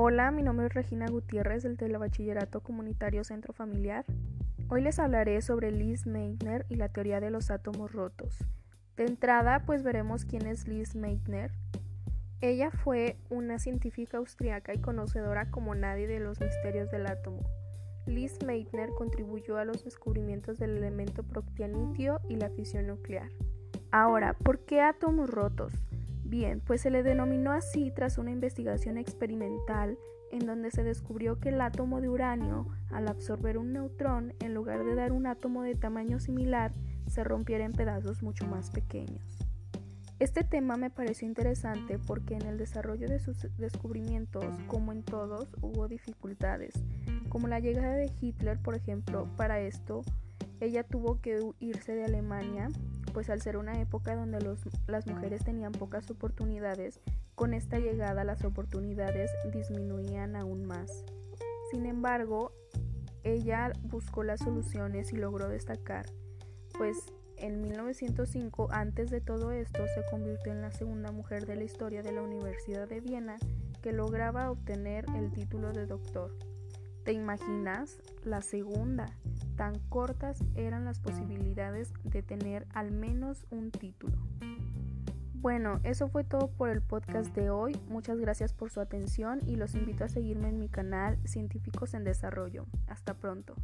Hola, mi nombre es Regina Gutiérrez del Telebachillerato Comunitario Centro Familiar. Hoy les hablaré sobre Liz Meitner y la teoría de los átomos rotos. De entrada, pues veremos quién es Liz Meitner. Ella fue una científica austriaca y conocedora como nadie de los misterios del átomo. Liz Meitner contribuyó a los descubrimientos del elemento proctianitio y la fisión nuclear. Ahora, ¿por qué átomos rotos? Bien, pues se le denominó así tras una investigación experimental en donde se descubrió que el átomo de uranio, al absorber un neutrón, en lugar de dar un átomo de tamaño similar, se rompiera en pedazos mucho más pequeños. Este tema me pareció interesante porque en el desarrollo de sus descubrimientos, como en todos, hubo dificultades, como la llegada de Hitler, por ejemplo, para esto, ella tuvo que irse de Alemania pues al ser una época donde las mujeres tenían pocas oportunidades, con esta llegada las oportunidades disminuían aún más. Sin embargo, ella buscó las soluciones y logró destacar, pues en 1905, antes de todo esto, se convirtió en la segunda mujer de la historia de la Universidad de Viena que lograba obtener el título de doctor. ¿Te imaginas? La segunda. Tan cortas eran las posibilidades de tener al menos un título. Bueno, eso fue todo por el podcast de hoy. Muchas gracias por su atención y los invito a seguirme en mi canal Científicos en Desarrollo. Hasta pronto.